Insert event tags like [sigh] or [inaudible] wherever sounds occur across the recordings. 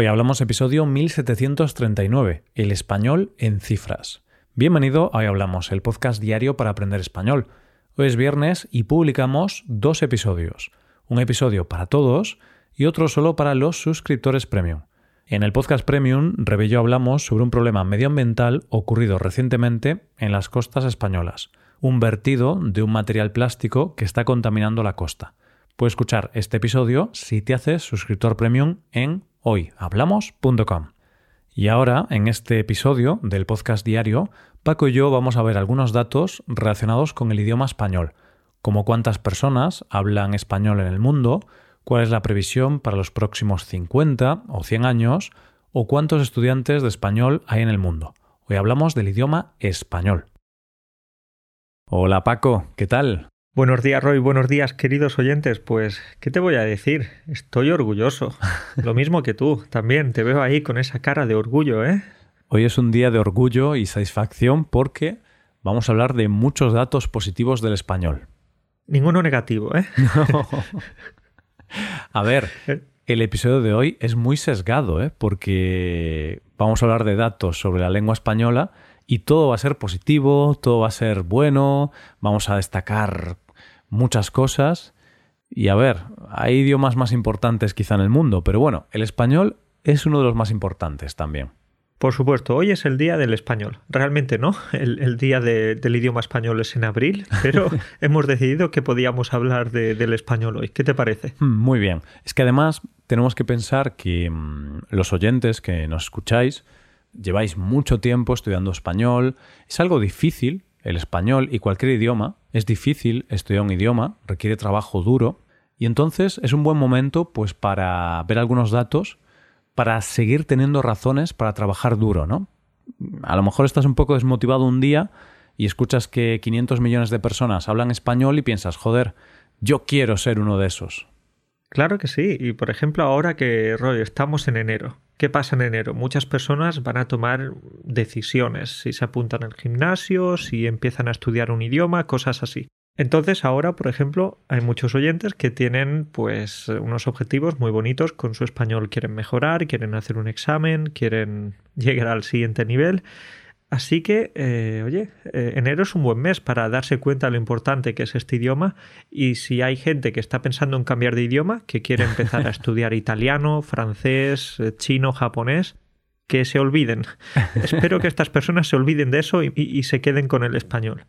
Hoy hablamos episodio 1739, el español en cifras. Bienvenido a Hoy Hablamos, el podcast diario para aprender español. Hoy es viernes y publicamos dos episodios. Un episodio para todos y otro solo para los suscriptores premium. En el podcast premium, Rebello hablamos sobre un problema medioambiental ocurrido recientemente en las costas españolas, un vertido de un material plástico que está contaminando la costa. Puedes escuchar este episodio si te haces suscriptor premium en hoyhablamos.com. Y ahora, en este episodio del podcast diario, Paco y yo vamos a ver algunos datos relacionados con el idioma español, como cuántas personas hablan español en el mundo, cuál es la previsión para los próximos 50 o 100 años, o cuántos estudiantes de español hay en el mundo. Hoy hablamos del idioma español. Hola Paco, ¿qué tal? Buenos días, Roy. Buenos días, queridos oyentes. Pues, ¿qué te voy a decir? Estoy orgulloso. [laughs] Lo mismo que tú, también. Te veo ahí con esa cara de orgullo, ¿eh? Hoy es un día de orgullo y satisfacción porque vamos a hablar de muchos datos positivos del español. Ninguno negativo, ¿eh? [laughs] A ver, eh. el episodio de hoy es muy sesgado, ¿eh? Porque vamos a hablar de datos sobre la lengua española y todo va a ser positivo, todo va a ser bueno, vamos a destacar muchas cosas. Y a ver, hay idiomas más importantes quizá en el mundo, pero bueno, el español es uno de los más importantes también. Por supuesto, hoy es el día del español. Realmente no, el, día del idioma español es en abril, pero [laughs] hemos decidido que podíamos hablar del español hoy. ¿Qué te parece? Hmm, muy bien. Es que además tenemos que pensar que mm, los oyentes que nos escucháis lleváis mucho tiempo estudiando español. Es algo difícil el español y cualquier idioma es difícil estudiar un idioma, requiere trabajo duro y entonces es un buen momento pues para ver algunos datos para seguir teniendo razones para trabajar duro, ¿no? A lo mejor estás un poco desmotivado un día y escuchas que 500 millones de personas hablan español y piensas, joder, yo quiero ser uno de esos. Claro que sí, y por ejemplo ahora que Roy, estamos en enero, ¿Qué pasa en enero? Muchas personas van a tomar decisiones, si se apuntan al gimnasio, si empiezan a estudiar un idioma, cosas así. Entonces ahora, por ejemplo, hay muchos oyentes que tienen pues unos objetivos muy bonitos con su español, quieren mejorar, quieren hacer un examen, quieren llegar al siguiente nivel Así que, eh, oye, eh, enero es un buen mes para darse cuenta de lo importante que es este idioma y si hay gente que está pensando en cambiar de idioma, que quiere empezar a [laughs] estudiar italiano, francés, eh, chino, japonés, que se olviden. [laughs] Espero que estas personas se olviden de eso y, se queden con el español.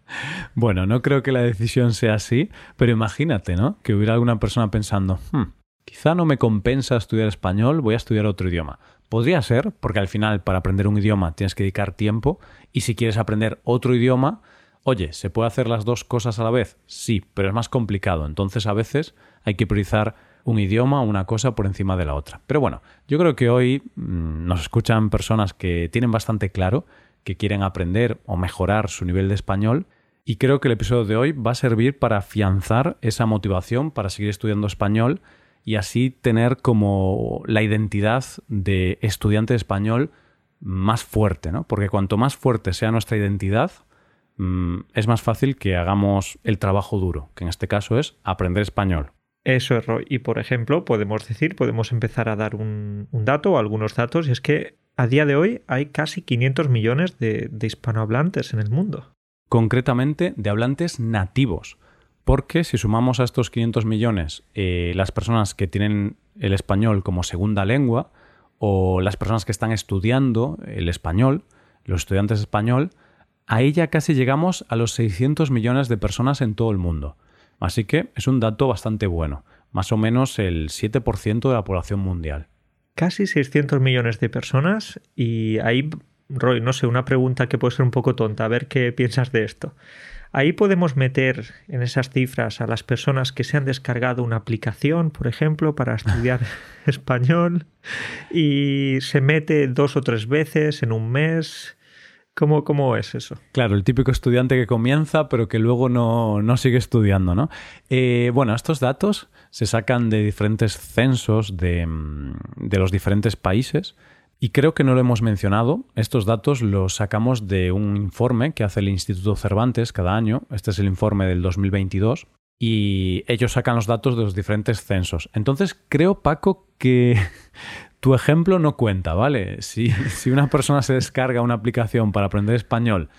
Bueno, no creo que la decisión sea así, pero imagínate, ¿no? Que hubiera alguna persona pensando, hmm, quizá no me compensa estudiar español, voy a estudiar otro idioma. Podría ser, porque al final para aprender un idioma tienes que dedicar tiempo y si quieres aprender otro idioma, oye, ¿se puede hacer las dos cosas a la vez? Sí, pero es más complicado. Entonces a veces hay que priorizar un idioma o una cosa por encima de la otra. Pero bueno, yo creo que hoy mm, nos escuchan personas que tienen bastante claro que quieren aprender o mejorar su nivel de español y creo que el episodio de hoy va a servir para afianzar esa motivación para seguir estudiando español y así tener como la identidad de estudiante de español más fuerte, ¿no? Porque cuanto más fuerte sea nuestra identidad, mm, es más fácil que hagamos el trabajo duro, que en este caso es aprender español. Eso es, Roy. Y por ejemplo, podemos decir, podemos empezar a dar un, dato o algunos datos, y es que a día de hoy hay casi 500 millones de hispanohablantes en el mundo. Concretamente de hablantes nativos porque si sumamos a estos 500 millones eh, las personas que tienen el español como segunda lengua o las personas que están estudiando el español, los estudiantes español, ahí ya casi llegamos a los 600 millones de personas en todo el mundo. Así que es un dato bastante bueno, más o menos el 7% de la población mundial. Casi 600 millones de personas y ahí, Roy, no sé, una pregunta que puede ser un poco tonta, a ver qué piensas de esto. Ahí podemos meter en esas cifras a las personas que se han descargado una aplicación, por ejemplo, para estudiar [laughs] español y se mete dos o tres veces en un mes. ¿Cómo, ¿Cómo, es eso? Claro, el típico estudiante que comienza pero que luego no, no sigue estudiando, ¿no? Eh, bueno, estos datos se sacan de diferentes censos de, de los diferentes países y creo que no lo hemos mencionado. Estos datos los sacamos de un informe que hace el Instituto Cervantes cada año. Este es el informe del 2022. Y ellos sacan los datos de los diferentes censos. Entonces creo, Paco, que [laughs] tu ejemplo no cuenta, ¿vale? Si, si una persona se descarga una aplicación para aprender español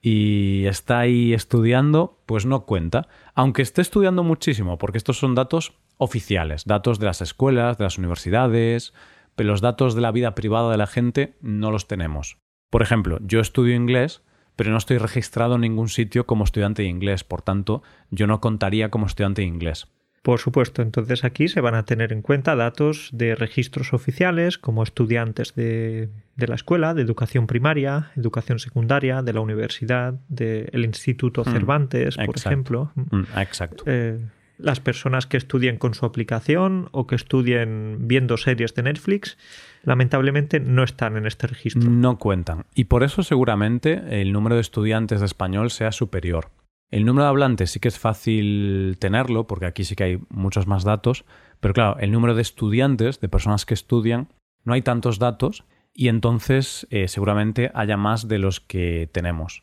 y está ahí estudiando, pues no cuenta. Aunque esté estudiando muchísimo, porque estos son datos oficiales, datos de las escuelas, de las universidades, pero los datos de la vida privada de la gente no los tenemos. Por ejemplo, yo estudio inglés, pero no estoy registrado en ningún sitio como estudiante de inglés, por tanto, yo no contaría como estudiante de inglés. Por supuesto, entonces aquí se van a tener en cuenta datos de registros oficiales como estudiantes de, la escuela, de educación primaria, educación secundaria, de la universidad, del Instituto mm, Cervantes, por ejemplo. Mm, exacto. Eh, las personas que estudien con su aplicación o que estudien viendo series de Netflix, lamentablemente no están en este registro. No cuentan. Y por eso seguramente el número de estudiantes de español sea superior. El número de hablantes sí que es fácil tenerlo, porque aquí sí que hay muchos más datos, pero claro, el número de estudiantes, de personas que estudian, no hay tantos datos y entonces eh, seguramente haya más de los que tenemos.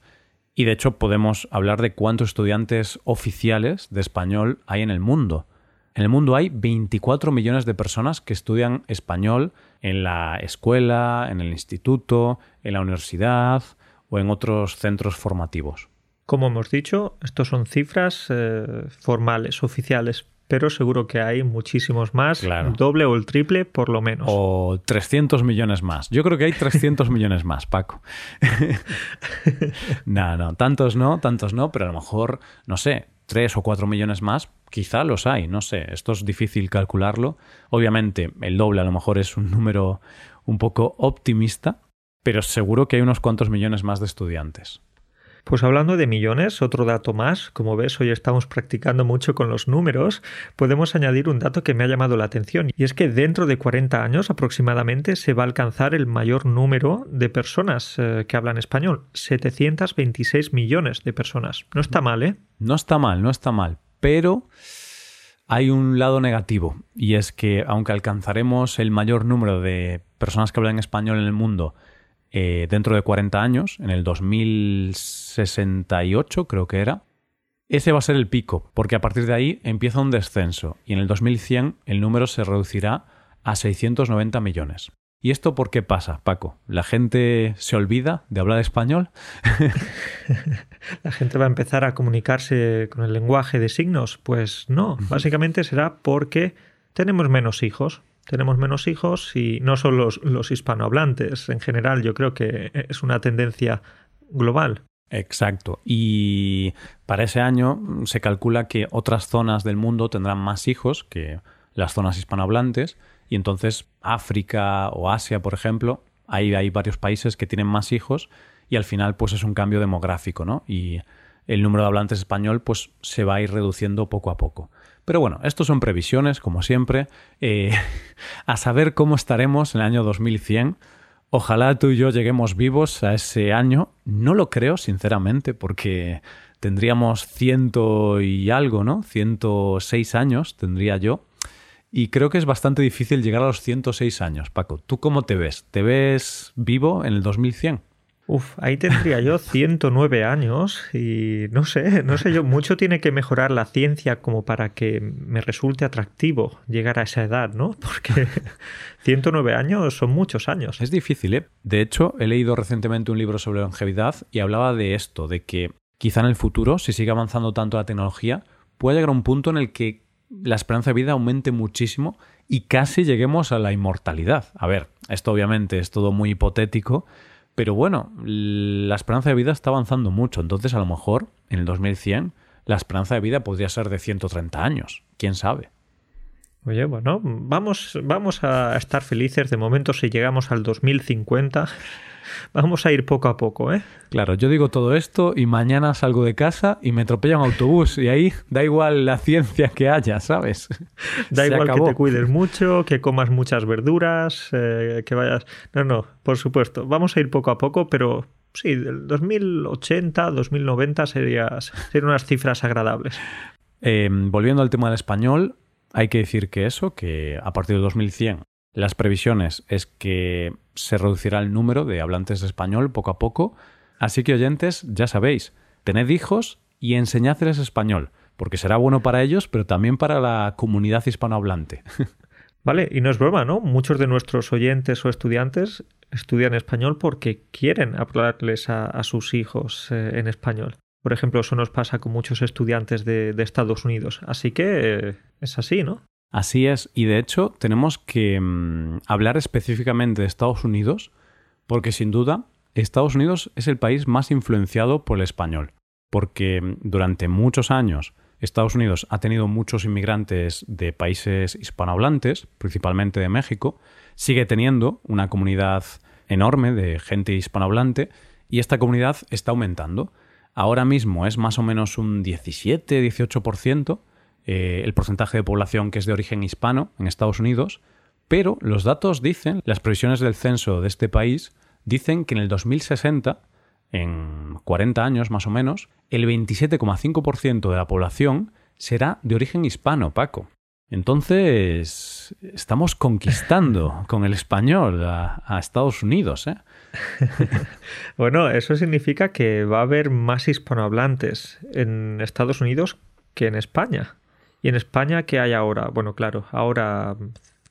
Y de hecho podemos hablar de cuántos estudiantes oficiales de español hay en el mundo. En el mundo hay 24 millones de personas que estudian español en la escuela, en el instituto, en la universidad o en otros centros formativos. Como hemos dicho, estos son cifras eh, formales, oficiales, pero seguro que hay muchísimos más, doble o el triple por lo menos. O 300 millones más. Yo creo que hay 300 [laughs] millones más, Paco. [laughs] no, no, tantos no, tantos no, pero a lo mejor, no sé, 3 o 4 millones más, quizá los hay, no sé, esto es difícil calcularlo. Obviamente el doble a lo mejor es un número un poco optimista, pero seguro que hay unos cuantos millones más de estudiantes. Pues hablando de millones, otro dato más, como ves hoy estamos practicando mucho con los números, podemos añadir un dato que me ha llamado la atención y es que dentro de 40 años aproximadamente se va a alcanzar el mayor número de personas eh, que hablan español, 726 millones de personas. No está mal, ¿eh? No está mal, no está mal, pero hay un lado negativo y es que aunque alcanzaremos el mayor número de personas que hablan español en el mundo, eh, dentro de 40 años, en el 2068 creo que era, ese va a ser el pico, porque a partir de ahí empieza un descenso y en el 2100 el número se reducirá a 690 millones. ¿Y esto por qué pasa, Paco? ¿La gente se olvida de hablar español? [laughs] [laughs] ¿La gente va a empezar a comunicarse con el lenguaje de signos? Pues no, básicamente será porque tenemos menos hijos, tenemos menos hijos y no solo los, hispanohablantes. En general, yo creo que es una tendencia global. Exacto. Y para ese año se calcula que otras zonas del mundo tendrán más hijos que las zonas hispanohablantes. Y entonces África o Asia, por ejemplo, ahí hay varios países que tienen más hijos y al final pues es un cambio demográfico, ¿no? Y el número de hablantes español pues se va a ir reduciendo poco a poco. Pero bueno, estos son previsiones, como siempre. Eh, [laughs] a saber cómo estaremos en el año 2100. Ojalá tú y yo lleguemos vivos a ese año. No lo creo, sinceramente, porque tendríamos ciento y algo, ¿no? 106 años tendría yo. Y creo que es bastante difícil llegar a los 106 años. Paco, ¿tú cómo te ves? ¿Te ves vivo en el 2100? Uf, ahí tendría yo 109 años y no sé, no sé yo, mucho tiene que mejorar la ciencia como para que me resulte atractivo llegar a esa edad, ¿no? Porque [laughs] 109 años son muchos años. Es difícil, ¿eh? De hecho, he leído recientemente un libro sobre longevidad y hablaba de esto, de que quizá en el futuro, si sigue avanzando tanto la tecnología, puede llegar a un punto en el que la esperanza de vida aumente muchísimo y casi lleguemos a la inmortalidad. A ver, esto obviamente es todo muy hipotético, pero bueno, la esperanza de vida está avanzando mucho, entonces a lo mejor en el 2100 la esperanza de vida podría ser de 130 años, quién sabe. Oye, bueno, vamos, vamos a estar felices. De momento si llegamos al 2050 Vamos a ir poco a poco, ¿eh? Claro, yo digo todo esto y mañana salgo de casa y me atropella un autobús y ahí da igual la ciencia que haya, ¿sabes? [laughs] Da igual que te cuides mucho, que comas muchas verduras, eh, que vayas... No, no, por supuesto. Vamos a ir poco a poco, pero sí, del 2080, 2090 sería, serían unas cifras agradables. Em, volviendo al tema del español, hay que decir que eso, que a partir del 2100 las previsiones es que se reducirá el número de hablantes de español poco a poco. Así que oyentes, ya sabéis, tened hijos y enseñadles español, porque será bueno para ellos, pero también para la comunidad hispanohablante. [laughs] Vale, y no es broma, ¿no? Muchos de nuestros oyentes o estudiantes estudian español porque quieren hablarles a, sus hijos eh, en español. Por ejemplo, eso nos pasa con muchos estudiantes de, Estados Unidos. Así que eh, es así, ¿no? Así es, y de hecho tenemos que mm, hablar específicamente de Estados Unidos porque sin duda Estados Unidos es el país más influenciado por el español, porque mm, durante muchos años Estados Unidos ha tenido muchos inmigrantes de países hispanohablantes, principalmente de México, sigue teniendo una comunidad enorme de gente hispanohablante y esta comunidad está aumentando. Ahora mismo es más o menos un 17-18% eh, el porcentaje de población que es de origen hispano en Estados Unidos, pero los datos dicen, las previsiones del censo de este país dicen que en el 2060, en 40 años más o menos, el 27,5% de la población será de origen hispano, Paco. Entonces, estamos conquistando [laughs] con el español a, a Estados Unidos. ¿eh? [laughs] bueno, eso significa que va a haber más hispanohablantes en Estados Unidos que en España. ¿Y en España qué hay ahora? Bueno, claro, ahora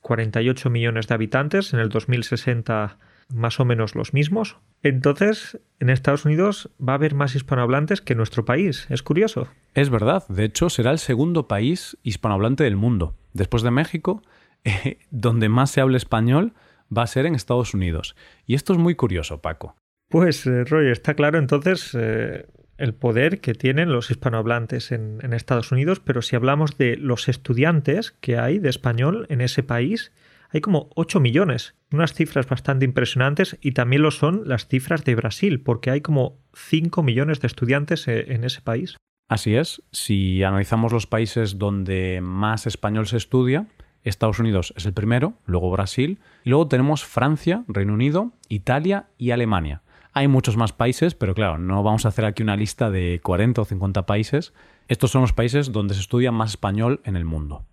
48 millones de habitantes, en el 2060 más o menos los mismos. Entonces, en Estados Unidos va a haber más hispanohablantes que en nuestro país. Es curioso. Es verdad. De hecho, será el segundo país hispanohablante del mundo. Después de México, [laughs] eh, donde más se habla español va a ser en Estados Unidos. Y esto es muy curioso, Paco. Pues, eh, Roy, está claro entonces eh, el poder que tienen los hispanohablantes en, Estados Unidos, pero si hablamos de los estudiantes que hay de español en ese país, hay como 8 millones, unas cifras bastante impresionantes y también lo son las cifras de Brasil, porque hay como 5 millones de estudiantes e, en ese país. Así es, si analizamos los países donde más español se estudia, Estados Unidos es el primero, luego Brasil, y luego tenemos Francia, Reino Unido, Italia y Alemania. Hay muchos más países, pero claro, no vamos a hacer aquí una lista de 40 o 50 países. Estos son los países donde se estudia más español en el mundo.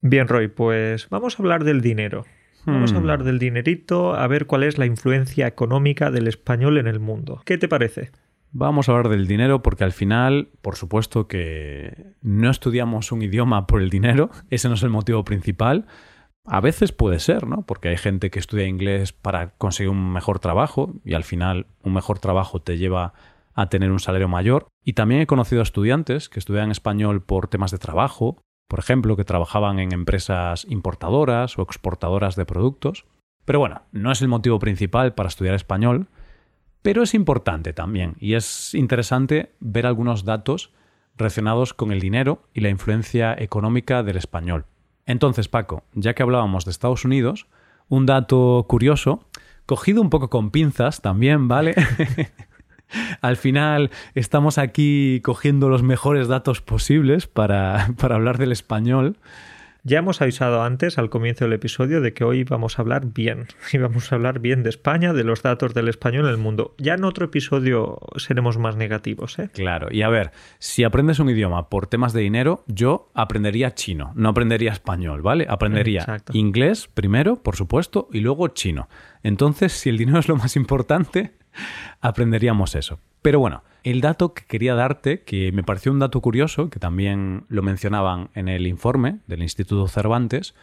Bien, Roy, pues vamos a hablar del dinero. Vamos a hmm. hablar del dinerito, a ver cuál es la influencia económica del español en el mundo. ¿Qué te parece? Vamos a hablar del dinero porque al final, por supuesto que no estudiamos un idioma por el dinero, [laughs] ese no es el motivo principal, a veces puede ser, ¿no? Porque hay gente que estudia inglés para conseguir un mejor trabajo y al final un mejor trabajo te lleva a tener un salario mayor. Y también he conocido a estudiantes que estudian español por temas de trabajo, por ejemplo, que trabajaban en empresas importadoras o exportadoras de productos. Pero bueno, no es el motivo principal para estudiar español, pero es importante también y es interesante ver algunos datos relacionados con el dinero y la influencia económica del español. Entonces, Paco, ya que hablábamos de Estados Unidos, un dato curioso, cogido un poco con pinzas también, ¿vale? [laughs] Al final estamos aquí cogiendo los mejores datos posibles para, [laughs] para hablar del español. Ya hemos avisado antes, al comienzo del episodio, de que hoy vamos a hablar bien. [laughs] Y vamos a hablar bien de España, de los datos del español en el mundo. Ya en otro episodio seremos más negativos, ¿eh? Claro. Y a ver, si aprendes un idioma por temas de dinero, yo aprendería chino, no aprendería español, ¿vale? Aprendería inglés primero, por supuesto, y luego chino. Entonces, si el dinero es lo más importante, [laughs] aprenderíamos eso. Pero bueno, el dato que quería darte, que me pareció un dato curioso, que también lo mencionaban en el informe del Instituto Cervantes,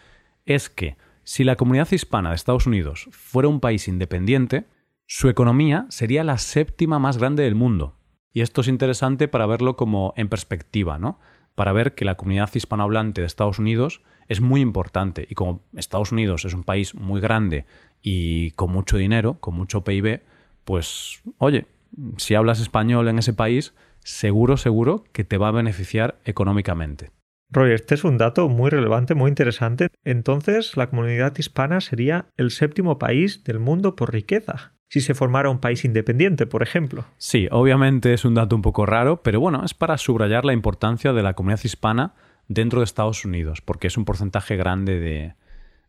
es que si la comunidad hispana de Estados Unidos fuera un país independiente, su economía sería la séptima más grande del mundo. Y esto es interesante para verlo como en perspectiva, ¿no? Para ver que la comunidad hispanohablante de Estados Unidos es muy importante y como Estados Unidos es un país muy grande y con mucho dinero, con mucho PIB, pues oye, si hablas español en ese país, seguro, seguro que te va a beneficiar económicamente. Roy, este es un dato muy relevante, muy interesante. Entonces, la comunidad hispana sería el séptimo país del mundo por riqueza, si se formara un país independiente, por ejemplo. Sí, obviamente es un dato un poco raro, pero bueno, es para subrayar la importancia de la comunidad hispana dentro de Estados Unidos, porque es un porcentaje grande de,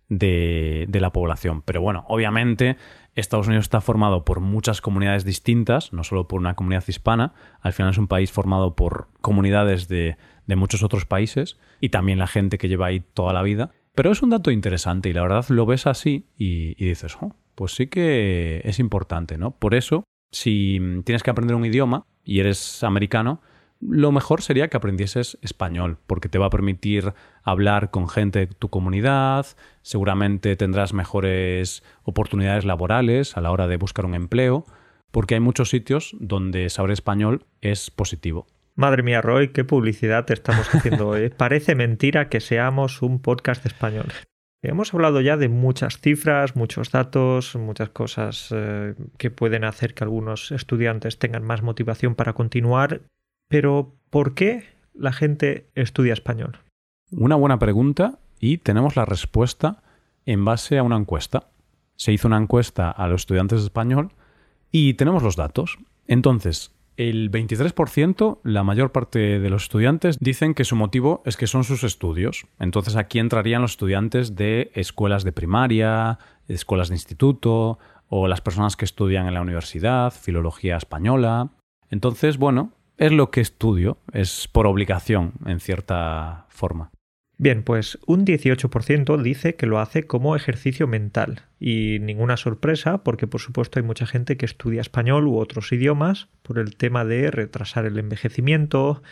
de, de la población. Pero bueno, obviamente Estados Unidos está formado por muchas comunidades distintas, no solo por una comunidad hispana, al final es un país formado por comunidades de, muchos otros países y también la gente que lleva ahí toda la vida. Pero es un dato interesante y la verdad lo ves así y, dices, oh, pues sí que es importante, ¿no? Por eso, si tienes que aprender un idioma y eres americano, lo mejor sería que aprendieses español, porque te va a permitir hablar con gente de tu comunidad, seguramente tendrás mejores oportunidades laborales a la hora de buscar un empleo, porque hay muchos sitios donde saber español es positivo. Madre mía, Roy, qué publicidad te estamos haciendo hoy. [laughs] Parece mentira que seamos un podcast español. Hemos hablado ya de muchas cifras, muchos datos, muchas cosas eh, que pueden hacer que algunos estudiantes tengan más motivación para continuar, pero ¿por qué la gente estudia español? Una buena pregunta y tenemos la respuesta en base a una encuesta. Se hizo una encuesta a los estudiantes de español y tenemos los datos. Entonces, el 23%, la mayor parte de los estudiantes, dicen que su motivo es que son sus estudios. Entonces aquí entrarían los estudiantes de escuelas de primaria, escuelas de instituto o las personas que estudian en la universidad, filología española. Entonces, bueno, es lo que estudio, es por obligación, en cierta forma. Bien, pues un 18% dice que lo hace como ejercicio mental. Y ninguna sorpresa, porque por supuesto hay mucha gente que estudia español u otros idiomas por el tema de retrasar el envejecimiento,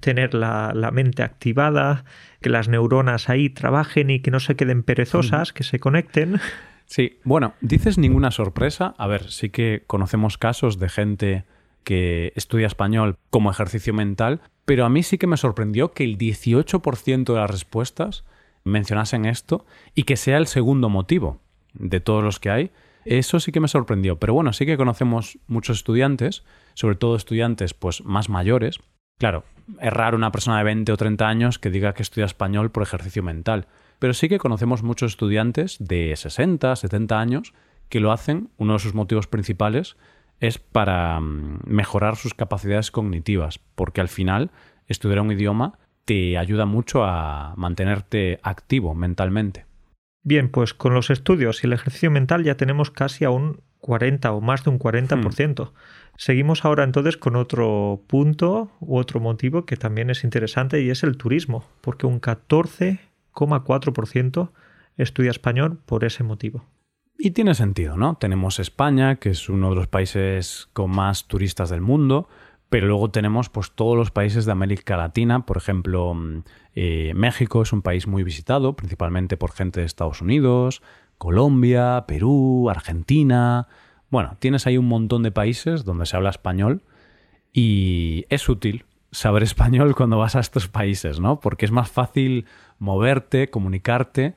tener la, mente activada, que las neuronas ahí trabajen y que no se queden perezosas, que se conecten. Sí, bueno, dices ninguna sorpresa. A ver, sí que conocemos casos de gente que estudia español como ejercicio mental, pero a mí sí que me sorprendió que el 18% de las respuestas mencionasen esto y que sea el segundo motivo de todos los que hay. Eso sí que me sorprendió. Pero bueno, sí que conocemos muchos estudiantes, sobre todo estudiantes pues más mayores. Claro, es raro una persona de 20 o 30 años que diga que estudia español por ejercicio mental. Pero sí que conocemos muchos estudiantes de 60, 70 años que lo hacen, uno de sus motivos principales es para mm, mejorar sus capacidades cognitivas, porque al final estudiar un idioma te ayuda mucho a mantenerte activo mentalmente. Bien, pues con los estudios y el ejercicio mental ya tenemos casi a un 40 o más de un 40%. Hmm. Seguimos ahora entonces con otro punto u otro motivo que también es interesante y es el turismo, porque un 14,4% estudia español por ese motivo. Y tiene sentido, ¿no? Tenemos España, que es uno de los países con más turistas del mundo, pero luego tenemos pues todos los países de América Latina, por ejemplo, mm, eh, México es un país muy visitado, principalmente por gente de Estados Unidos, Colombia, Perú, Argentina. Bueno, tienes ahí un montón de países donde se habla español y es útil saber [laughs] español cuando vas a estos países, ¿no? Porque es más fácil moverte, comunicarte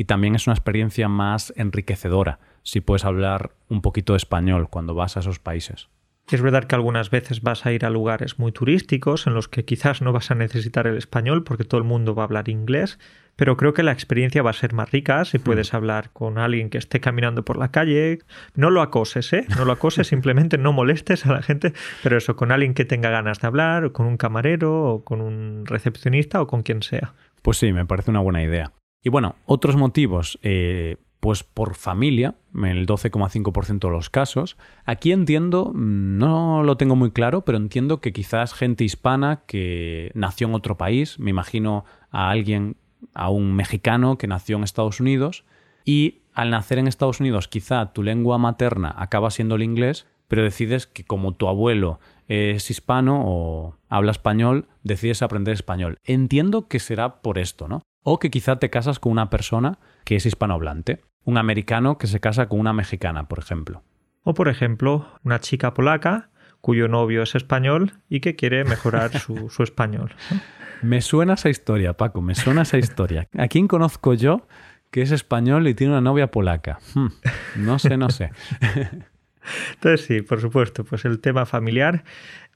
y también es una experiencia más enriquecedora si puedes hablar un poquito de español cuando vas a esos países. Es verdad que algunas veces vas a ir a lugares muy turísticos en los que quizás no vas a necesitar el español porque todo el mundo va a hablar inglés, pero creo que la experiencia va a ser más rica si hmm. puedes hablar con alguien que esté caminando por la calle. No lo acoses, ¿eh? No lo acoses, [laughs] simplemente no molestes a la gente, pero eso, con alguien que tenga ganas de hablar, o con un camarero, o con un recepcionista, o con quien sea. Pues sí, me parece una buena idea. Y bueno, otros motivos, eh, pues por familia, en el 12,5% de los casos. Aquí entiendo, no lo tengo muy claro, pero entiendo que quizás gente hispana que nació en otro país, me imagino a alguien, a un mexicano que nació en Estados Unidos, y al nacer en Estados Unidos quizá tu lengua materna acaba siendo el inglés, pero decides que como tu abuelo es hispano o habla español, decides aprender español. Entiendo que será por esto, ¿no? O que quizá te casas con una persona que es hispanohablante. Un americano que se casa con una mexicana, por ejemplo. O, por ejemplo, una chica polaca cuyo novio es español y que quiere mejorar su, [laughs] español. Me suena esa historia, Paco, me suena esa historia. ¿A quién conozco yo que es español y tiene una novia polaca? Hmm, no sé, no sé. [laughs] Entonces sí, por supuesto, pues el tema familiar,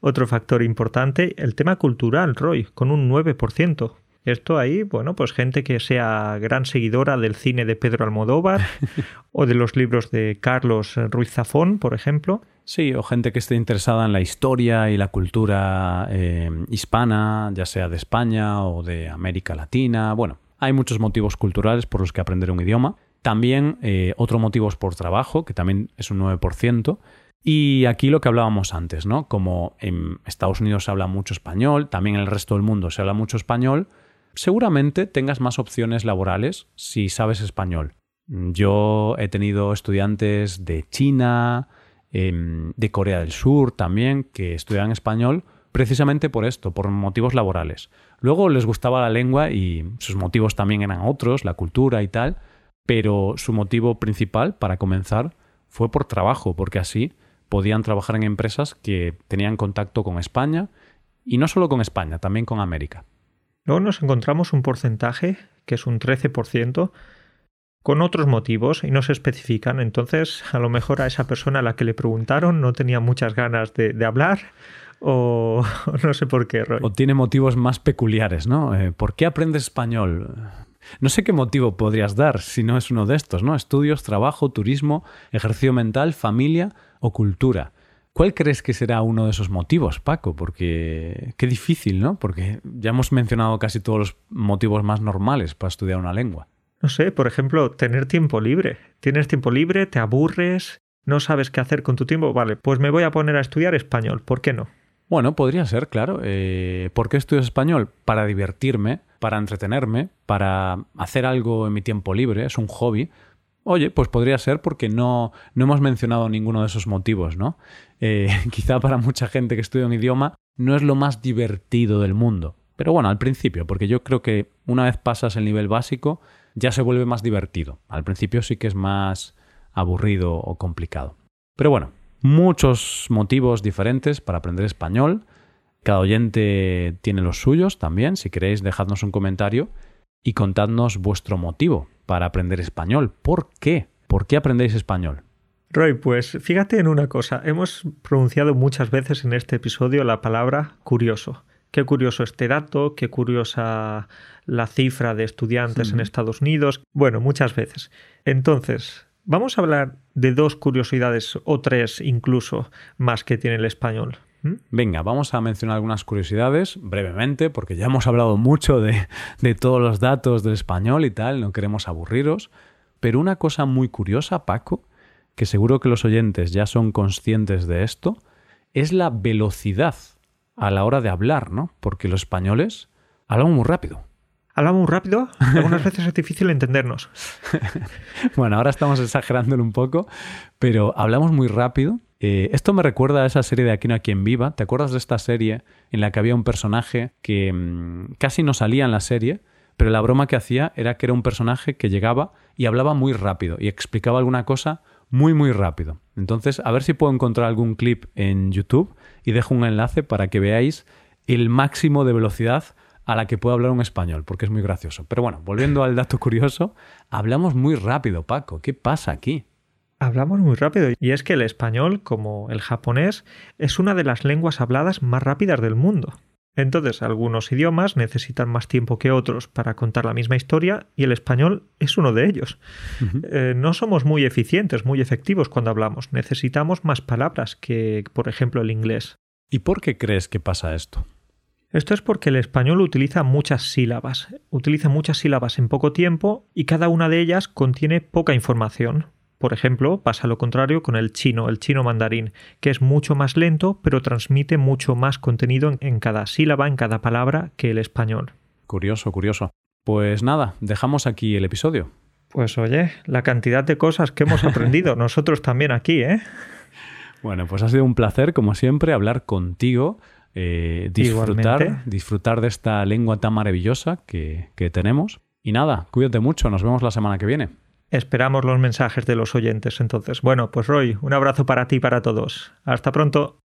otro factor importante, el tema cultural, Roy, con un 9%. Esto ahí, bueno, pues gente que sea gran seguidora del cine de Pedro Almodóvar [laughs] o de los libros de Carlos Ruiz Zafón, por ejemplo. Sí, o gente que esté interesada en la historia y la cultura eh, hispana, ya sea de España o de América Latina. Bueno, hay muchos motivos culturales por los que aprender un idioma. También eh, otro motivo es por trabajo, que también es un 9%. Y aquí lo que hablábamos antes, ¿no? Como en Estados Unidos se habla mucho español, también en el resto del mundo se habla mucho español, seguramente tengas más opciones laborales si sabes español. Yo he tenido estudiantes de China, em, de Corea del Sur también, que estudian español precisamente por esto, por motivos laborales. Luego les gustaba la lengua y sus motivos también eran otros, la cultura y tal, pero su motivo principal para comenzar fue por trabajo, porque así podían trabajar en empresas que tenían contacto con España y no solo con España, también con América. Luego nos encontramos un porcentaje, que es un 13%, con otros motivos y no se especifican. Entonces, a lo mejor a esa persona a la que le preguntaron no tenía muchas ganas de, hablar o [laughs] no sé por qué. O tiene motivos más peculiares, ¿no? Eh, ¿Por qué aprendes español? No sé qué motivo podrías dar si no es uno de estos, ¿no? Estudios, trabajo, turismo, ejercicio mental, familia o cultura. ¿Cuál crees que será uno de esos motivos, Paco? Porque qué difícil, ¿no? Porque ya hemos mencionado casi todos los motivos más normales para estudiar una lengua. No sé, por ejemplo, tener tiempo libre. Tienes tiempo libre, te aburres, no sabes qué hacer con tu tiempo. Vale, pues me voy a poner a estudiar español. ¿Por qué no? Bueno, podría ser, claro. Eh, ¿Por qué estudio español? Para divertirme, para entretenerme, para hacer algo en mi tiempo libre, es un hobby. Oye, pues podría ser porque no, no hemos mencionado ninguno de esos motivos, ¿no? Eh, [laughs] quizá para mucha gente que estudia un idioma no es lo más divertido del mundo. Pero bueno, al principio, porque yo creo que una vez pasas el nivel básico, ya se vuelve más divertido. Al principio sí que es más aburrido o complicado. Pero bueno, muchos motivos diferentes para aprender español. Cada oyente tiene los suyos también. Si queréis, dejadnos un comentario y contadnos vuestro motivo para aprender español. ¿Por qué? ¿Por qué aprendéis español? Roy, pues fíjate en una cosa. Hemos pronunciado muchas veces en este episodio la palabra curioso. Qué curioso este dato, qué curiosa la cifra de estudiantes en Estados Unidos. Bueno, muchas veces. Entonces, Vamos a hablar de dos curiosidades o tres incluso más que tiene el español. Venga, vamos a mencionar algunas curiosidades brevemente, porque ya hemos hablado mucho de, de, todos los datos del español y tal, no queremos aburriros. Pero una cosa muy curiosa, Paco, que seguro que los oyentes ya son conscientes de esto, es la velocidad a la hora de hablar, ¿no? Porque los españoles hablan muy rápido. Hablamos muy rápido, [laughs] algunas veces es difícil entendernos. bueno, ahora estamos exagerándolo un poco, pero hablamos muy rápido. Eh, esto me recuerda a esa serie de Aquí no hay quien viva. ¿Te acuerdas de esta serie en la que había un personaje que mm, casi no salía en la serie, pero la broma que hacía era que era un personaje que llegaba y hablaba muy rápido y explicaba alguna cosa muy muy rápido. Entonces, a ver si puedo encontrar algún clip en YouTube y dejo un enlace para que veáis el máximo de velocidad a la que puedo hablar un español, porque es muy gracioso. Pero bueno, volviendo al dato curioso, hablamos muy rápido, Paco. ¿Qué pasa aquí? Hablamos muy rápido y es que el español, como el japonés, es una de las lenguas habladas más rápidas del mundo. Entonces, algunos idiomas necesitan más tiempo que otros para contar la misma historia y el español es uno de ellos. Eh, no somos muy eficientes, muy efectivos cuando hablamos. Necesitamos más palabras que, por ejemplo, el inglés. ¿Y por qué crees que pasa esto? Esto es porque el español utiliza muchas sílabas, utiliza muchas sílabas en poco tiempo y cada una de ellas contiene poca información. Por ejemplo, pasa lo contrario con el chino, el chino mandarín, que es mucho más lento pero transmite mucho más contenido en cada sílaba, en cada palabra que el español. Curioso, curioso. Pues nada, dejamos aquí el episodio. Pues oye, la cantidad de cosas que hemos aprendido [laughs] nosotros también aquí, ¿eh? Bueno, pues ha sido un placer, como siempre, hablar contigo eh, disfrutar, disfrutar de esta lengua tan maravillosa que, que tenemos. Y nada, cuídate mucho, nos vemos la semana que viene. Esperamos los mensajes de los oyentes entonces. Bueno, pues Roy, un abrazo para ti y para todos. Hasta pronto.